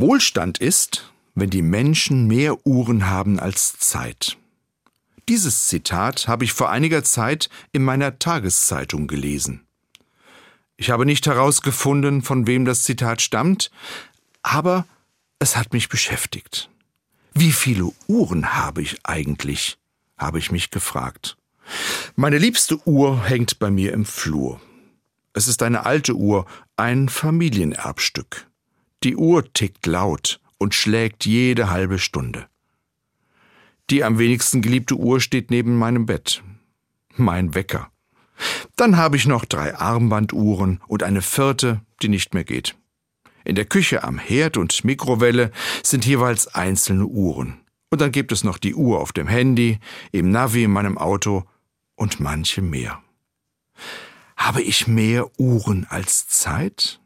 Wohlstand ist, wenn die Menschen mehr Uhren haben als Zeit. Dieses Zitat habe ich vor einiger Zeit in meiner Tageszeitung gelesen. Ich habe nicht herausgefunden, von wem das Zitat stammt, aber es hat mich beschäftigt. Wie viele Uhren habe ich eigentlich? habe ich mich gefragt. Meine liebste Uhr hängt bei mir im Flur. Es ist eine alte Uhr, ein Familienerbstück. Die Uhr tickt laut und schlägt jede halbe Stunde. Die am wenigsten geliebte Uhr steht neben meinem Bett. Mein Wecker. Dann habe ich noch drei Armbanduhren und eine vierte, die nicht mehr geht. In der Küche am Herd und Mikrowelle sind jeweils einzelne Uhren. Und dann gibt es noch die Uhr auf dem Handy, im Navi in meinem Auto und manche mehr. Habe ich mehr Uhren als Zeit?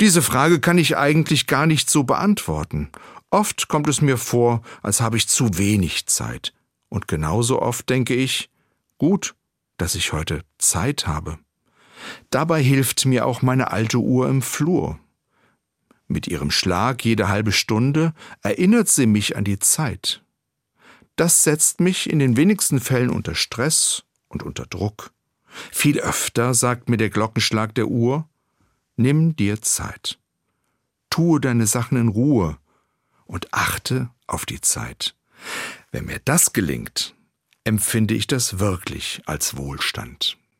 Diese Frage kann ich eigentlich gar nicht so beantworten. Oft kommt es mir vor, als habe ich zu wenig Zeit. Und genauso oft denke ich, gut, dass ich heute Zeit habe. Dabei hilft mir auch meine alte Uhr im Flur. Mit ihrem Schlag jede halbe Stunde erinnert sie mich an die Zeit. Das setzt mich in den wenigsten Fällen unter Stress und unter Druck. Viel öfter sagt mir der Glockenschlag der Uhr, nimm dir Zeit. Tue deine Sachen in Ruhe und achte auf die Zeit. Wenn mir das gelingt, empfinde ich das wirklich als Wohlstand.